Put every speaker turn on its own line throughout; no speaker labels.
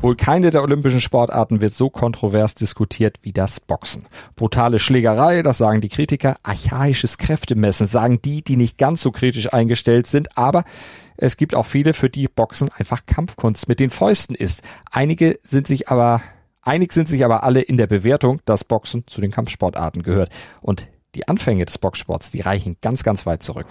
Wohl keine der olympischen Sportarten wird so kontrovers diskutiert wie das Boxen. Brutale Schlägerei, das sagen die Kritiker, archaisches Kräftemessen, sagen die, die nicht ganz so kritisch eingestellt sind, aber es gibt auch viele, für die Boxen einfach Kampfkunst mit den Fäusten ist. Einige sind sich aber, einig sind sich aber alle in der Bewertung, dass Boxen zu den Kampfsportarten gehört. Und die Anfänge des Boxsports, die reichen ganz, ganz weit zurück.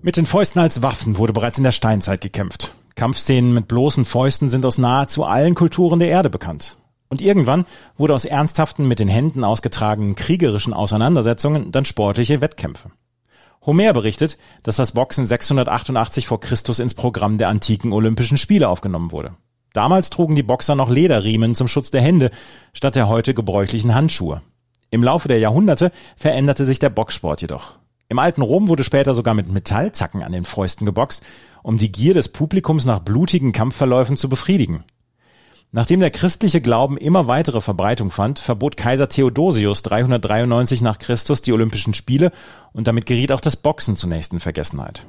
Mit den Fäusten als Waffen wurde bereits in der Steinzeit gekämpft. Kampfszenen mit bloßen Fäusten sind aus nahezu allen Kulturen der Erde bekannt. Und irgendwann wurde aus ernsthaften, mit den Händen ausgetragenen kriegerischen Auseinandersetzungen dann sportliche Wettkämpfe. Homer berichtet, dass das Boxen 688 vor Christus ins Programm der antiken Olympischen Spiele aufgenommen wurde. Damals trugen die Boxer noch Lederriemen zum Schutz der Hände statt der heute gebräuchlichen Handschuhe. Im Laufe der Jahrhunderte veränderte sich der Boxsport jedoch. Im alten Rom wurde später sogar mit Metallzacken an den Fäusten geboxt, um die Gier des Publikums nach blutigen Kampfverläufen zu befriedigen. Nachdem der christliche Glauben immer weitere Verbreitung fand, verbot Kaiser Theodosius 393 nach Christus die Olympischen Spiele und damit geriet auch das Boxen zunächst in Vergessenheit.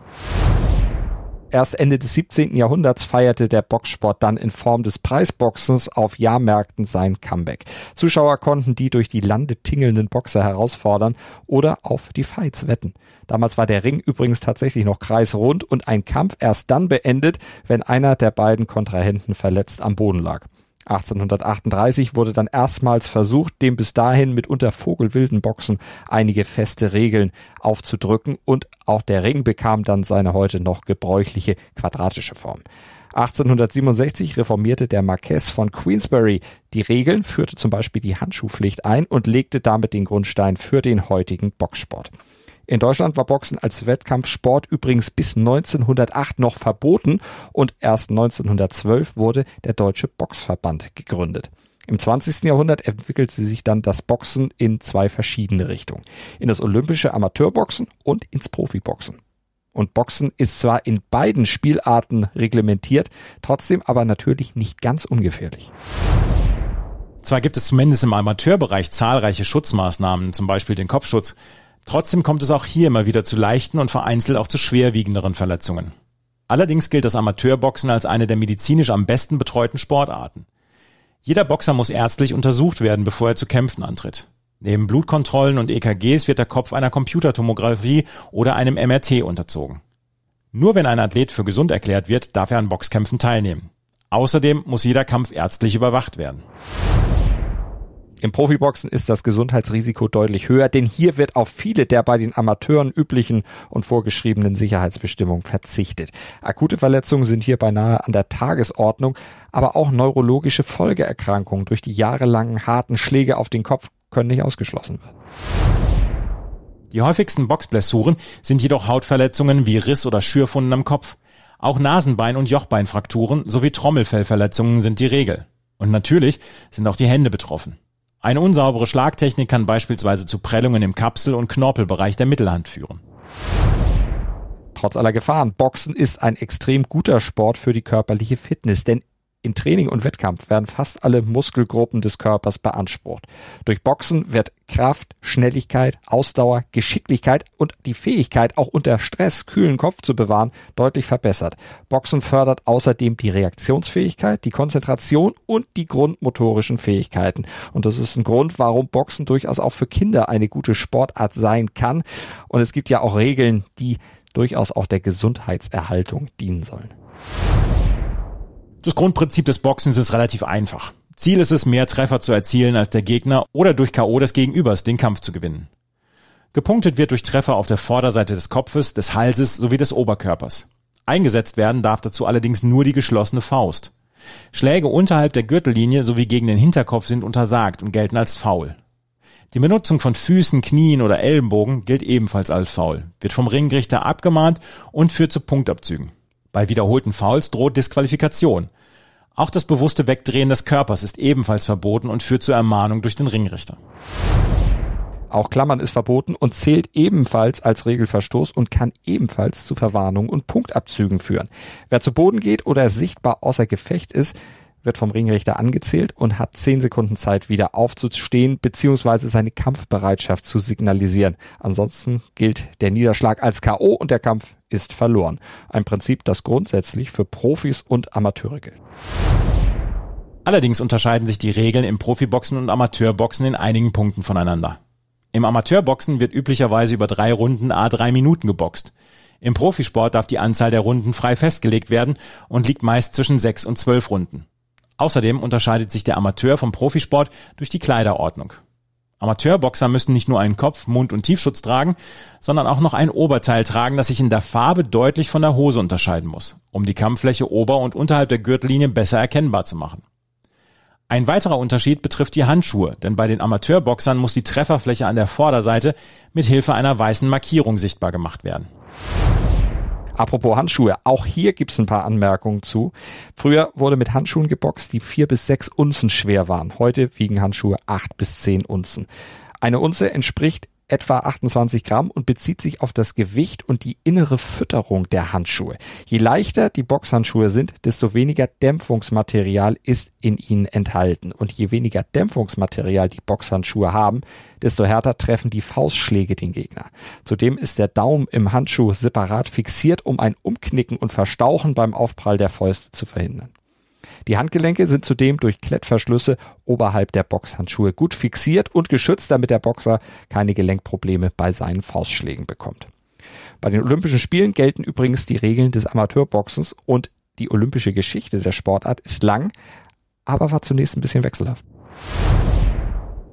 Erst Ende des 17. Jahrhunderts feierte der Boxsport dann in Form des Preisboxens auf Jahrmärkten sein Comeback. Zuschauer konnten die durch die Lande tingelnden Boxer herausfordern oder auf die Fights wetten. Damals war der Ring übrigens tatsächlich noch kreisrund und ein Kampf erst dann beendet, wenn einer der beiden Kontrahenten verletzt am Boden lag. 1838 wurde dann erstmals versucht, dem bis dahin mitunter vogelwilden Boxen einige feste Regeln aufzudrücken und auch der Ring bekam dann seine heute noch gebräuchliche quadratische Form. 1867 reformierte der Marquess von Queensberry die Regeln, führte zum Beispiel die Handschuhpflicht ein und legte damit den Grundstein für den heutigen Boxsport. In Deutschland war Boxen als Wettkampfsport übrigens bis 1908 noch verboten und erst 1912 wurde der Deutsche Boxverband gegründet. Im 20. Jahrhundert entwickelte sich dann das Boxen in zwei verschiedene Richtungen. In das olympische Amateurboxen und ins Profiboxen. Und Boxen ist zwar in beiden Spielarten reglementiert, trotzdem aber natürlich nicht ganz ungefährlich.
Zwar gibt es zumindest im Amateurbereich zahlreiche Schutzmaßnahmen, zum Beispiel den Kopfschutz, Trotzdem kommt es auch hier immer wieder zu leichten und vereinzelt auch zu schwerwiegenderen Verletzungen. Allerdings gilt das Amateurboxen als eine der medizinisch am besten betreuten Sportarten. Jeder Boxer muss ärztlich untersucht werden, bevor er zu kämpfen antritt. Neben Blutkontrollen und EKGs wird der Kopf einer Computertomographie oder einem MRT unterzogen. Nur wenn ein Athlet für gesund erklärt wird, darf er an Boxkämpfen teilnehmen. Außerdem muss jeder Kampf ärztlich überwacht werden.
Im Profiboxen ist das Gesundheitsrisiko deutlich höher, denn hier wird auf viele der bei den Amateuren üblichen und vorgeschriebenen Sicherheitsbestimmungen verzichtet. Akute Verletzungen sind hier beinahe an der Tagesordnung, aber auch neurologische Folgeerkrankungen durch die jahrelangen harten Schläge auf den Kopf können nicht ausgeschlossen werden.
Die häufigsten Boxblessuren sind jedoch Hautverletzungen wie Riss- oder Schürfunden am Kopf. Auch Nasenbein- und Jochbeinfrakturen sowie Trommelfellverletzungen sind die Regel. Und natürlich sind auch die Hände betroffen. Eine unsaubere Schlagtechnik kann beispielsweise zu Prellungen im Kapsel- und Knorpelbereich der Mittelhand führen.
Trotz aller Gefahren, Boxen ist ein extrem guter Sport für die körperliche Fitness, denn in Training und Wettkampf werden fast alle Muskelgruppen des Körpers beansprucht. Durch Boxen wird Kraft, Schnelligkeit, Ausdauer, Geschicklichkeit und die Fähigkeit, auch unter Stress kühlen Kopf zu bewahren, deutlich verbessert. Boxen fördert außerdem die Reaktionsfähigkeit, die Konzentration und die grundmotorischen Fähigkeiten. Und das ist ein Grund, warum Boxen durchaus auch für Kinder eine gute Sportart sein kann. Und es gibt ja auch Regeln, die durchaus auch der Gesundheitserhaltung dienen sollen.
Das Grundprinzip des Boxens ist relativ einfach. Ziel ist es, mehr Treffer zu erzielen als der Gegner oder durch K.O. des Gegenübers den Kampf zu gewinnen. Gepunktet wird durch Treffer auf der Vorderseite des Kopfes, des Halses sowie des Oberkörpers. Eingesetzt werden darf dazu allerdings nur die geschlossene Faust. Schläge unterhalb der Gürtellinie sowie gegen den Hinterkopf sind untersagt und gelten als faul. Die Benutzung von Füßen, Knien oder Ellenbogen gilt ebenfalls als faul, wird vom Ringrichter abgemahnt und führt zu Punktabzügen. Bei wiederholten Fouls droht Disqualifikation. Auch das bewusste Wegdrehen des Körpers ist ebenfalls verboten und führt zur Ermahnung durch den Ringrichter.
Auch Klammern ist verboten und zählt ebenfalls als Regelverstoß und kann ebenfalls zu Verwarnungen und Punktabzügen führen. Wer zu Boden geht oder sichtbar außer Gefecht ist, wird vom Ringrichter angezählt und hat zehn Sekunden Zeit, wieder aufzustehen bzw. seine Kampfbereitschaft zu signalisieren. Ansonsten gilt der Niederschlag als K.O. und der Kampf ist verloren. Ein Prinzip, das grundsätzlich für Profis und Amateure gilt.
Allerdings unterscheiden sich die Regeln im Profiboxen und Amateurboxen in einigen Punkten voneinander. Im Amateurboxen wird üblicherweise über drei Runden a drei Minuten geboxt. Im Profisport darf die Anzahl der Runden frei festgelegt werden und liegt meist zwischen sechs und zwölf Runden. Außerdem unterscheidet sich der Amateur vom Profisport durch die Kleiderordnung. Amateurboxer müssen nicht nur einen Kopf-, Mund- und Tiefschutz tragen, sondern auch noch ein Oberteil tragen, das sich in der Farbe deutlich von der Hose unterscheiden muss, um die Kampffläche ober- und unterhalb der Gürtellinie besser erkennbar zu machen. Ein weiterer Unterschied betrifft die Handschuhe, denn bei den Amateurboxern muss die Trefferfläche an der Vorderseite mit Hilfe einer weißen Markierung sichtbar gemacht werden.
Apropos Handschuhe, auch hier gibt's ein paar Anmerkungen zu. Früher wurde mit Handschuhen geboxt, die vier bis sechs Unzen schwer waren. Heute wiegen Handschuhe acht bis zehn Unzen. Eine Unze entspricht etwa 28 Gramm und bezieht sich auf das Gewicht und die innere Fütterung der Handschuhe. Je leichter die Boxhandschuhe sind, desto weniger Dämpfungsmaterial ist in ihnen enthalten. Und je weniger Dämpfungsmaterial die Boxhandschuhe haben, desto härter treffen die Faustschläge den Gegner. Zudem ist der Daumen im Handschuh separat fixiert, um ein Umknicken und Verstauchen beim Aufprall der Fäuste zu verhindern. Die Handgelenke sind zudem durch Klettverschlüsse oberhalb der Boxhandschuhe gut fixiert und geschützt, damit der Boxer keine Gelenkprobleme bei seinen Faustschlägen bekommt. Bei den Olympischen Spielen gelten übrigens die Regeln des Amateurboxens und die olympische Geschichte der Sportart ist lang, aber war zunächst ein bisschen wechselhaft.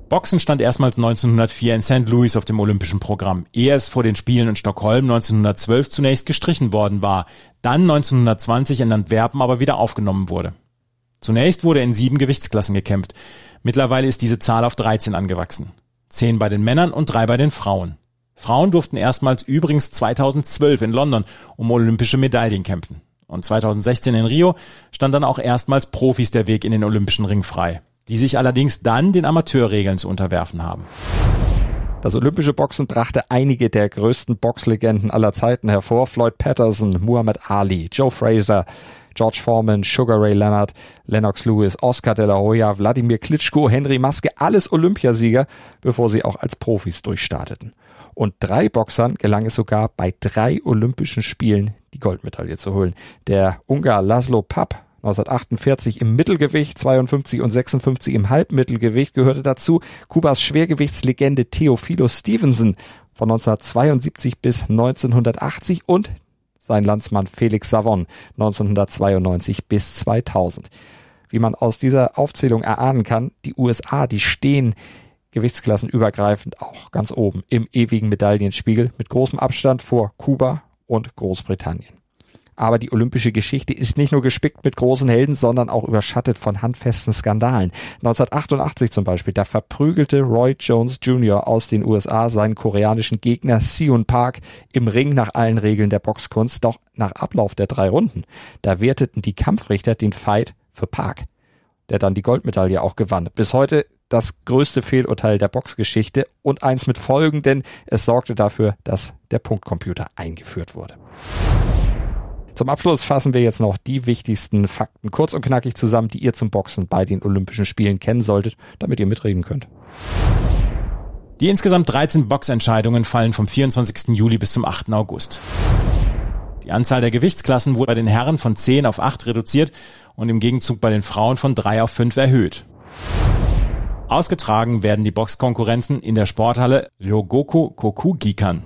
Boxen stand erstmals 1904 in St. Louis auf dem olympischen Programm, ehe es vor den Spielen in Stockholm 1912 zunächst gestrichen worden war, dann 1920 in Antwerpen aber wieder aufgenommen wurde. Zunächst wurde in sieben Gewichtsklassen gekämpft. Mittlerweile ist diese Zahl auf 13 angewachsen. Zehn bei den Männern und drei bei den Frauen. Frauen durften erstmals übrigens 2012 in London um olympische Medaillen kämpfen. Und 2016 in Rio stand dann auch erstmals Profis der Weg in den olympischen Ring frei, die sich allerdings dann den Amateurregeln zu unterwerfen haben.
Das olympische Boxen brachte einige der größten Boxlegenden aller Zeiten hervor. Floyd Patterson, Muhammad Ali, Joe Fraser, George Foreman, Sugar Ray Leonard, Lennox Lewis, Oscar de la Hoya, Wladimir Klitschko, Henry Maske, alles Olympiasieger, bevor sie auch als Profis durchstarteten. Und drei Boxern gelang es sogar bei drei Olympischen Spielen die Goldmedaille zu holen. Der Ungar Laszlo Papp 1948 im Mittelgewicht, 52 und 56 im Halbmittelgewicht gehörte dazu. Kubas Schwergewichtslegende Theophilo Stevenson von 1972 bis 1980 und sein Landsmann Felix Savon 1992 bis 2000. Wie man aus dieser Aufzählung erahnen kann, die USA, die stehen gewichtsklassenübergreifend auch ganz oben im ewigen Medaillenspiegel mit großem Abstand vor Kuba und Großbritannien. Aber die olympische Geschichte ist nicht nur gespickt mit großen Helden, sondern auch überschattet von handfesten Skandalen. 1988 zum Beispiel, da verprügelte Roy Jones Jr. aus den USA seinen koreanischen Gegner Seon Park im Ring nach allen Regeln der Boxkunst. Doch nach Ablauf der drei Runden, da werteten die Kampfrichter den Fight für Park, der dann die Goldmedaille auch gewann. Bis heute das größte Fehlurteil der Boxgeschichte und eins mit Folgen, denn es sorgte dafür, dass der Punktcomputer eingeführt wurde. Zum Abschluss fassen wir jetzt noch die wichtigsten Fakten kurz und knackig zusammen, die ihr zum Boxen bei den Olympischen Spielen kennen solltet, damit ihr mitreden könnt.
Die insgesamt 13 Boxentscheidungen fallen vom 24. Juli bis zum 8. August. Die Anzahl der Gewichtsklassen wurde bei den Herren von 10 auf 8 reduziert und im Gegenzug bei den Frauen von 3 auf 5 erhöht. Ausgetragen werden die Boxkonkurrenzen in der Sporthalle Ryogoku Kokugikan.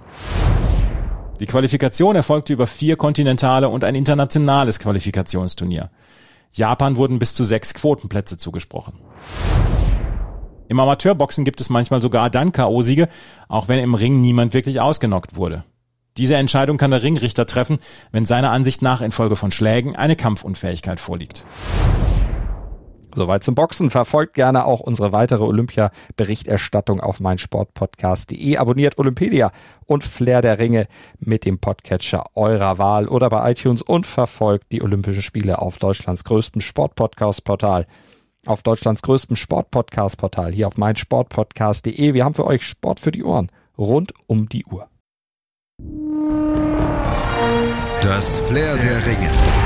Die Qualifikation erfolgte über vier kontinentale und ein internationales Qualifikationsturnier. Japan wurden bis zu sechs Quotenplätze zugesprochen. Im Amateurboxen gibt es manchmal sogar dann K.O.-Siege, auch wenn im Ring niemand wirklich ausgenockt wurde. Diese Entscheidung kann der Ringrichter treffen, wenn seiner Ansicht nach infolge von Schlägen eine Kampfunfähigkeit vorliegt.
Soweit zum Boxen. Verfolgt gerne auch unsere weitere Olympia-Berichterstattung auf meinsportpodcast.de. Abonniert Olympedia und Flair der Ringe mit dem Podcatcher eurer Wahl oder bei iTunes und verfolgt die Olympischen Spiele auf Deutschlands größtem Sportpodcast-Portal auf Deutschlands größtem Sportpodcast-Portal, hier auf meinsportpodcast.de. Wir haben für euch Sport für die Ohren, rund um die Uhr.
Das Flair der Ringe.